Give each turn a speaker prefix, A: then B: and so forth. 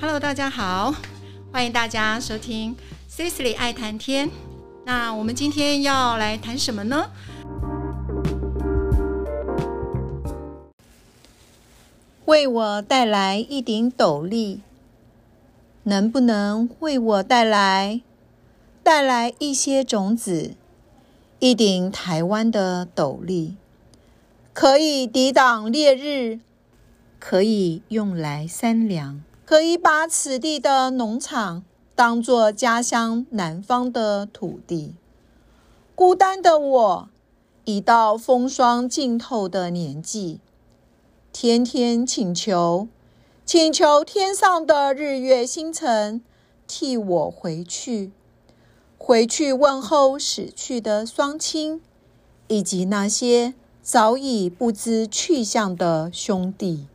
A: Hello，大家好，欢迎大家收听 Cecily 爱谈天。那我们今天要来谈什么呢？
B: 为我带来一顶斗笠，能不能为我带来带来一些种子？一顶台湾的斗笠，可以抵挡烈日，可以用来三粮。可以把此地的农场当作家乡南方的土地。孤单的我，已到风霜浸透的年纪，天天请求，请求天上的日月星辰替我回去，回去问候死去的双亲，以及那些早已不知去向的兄弟。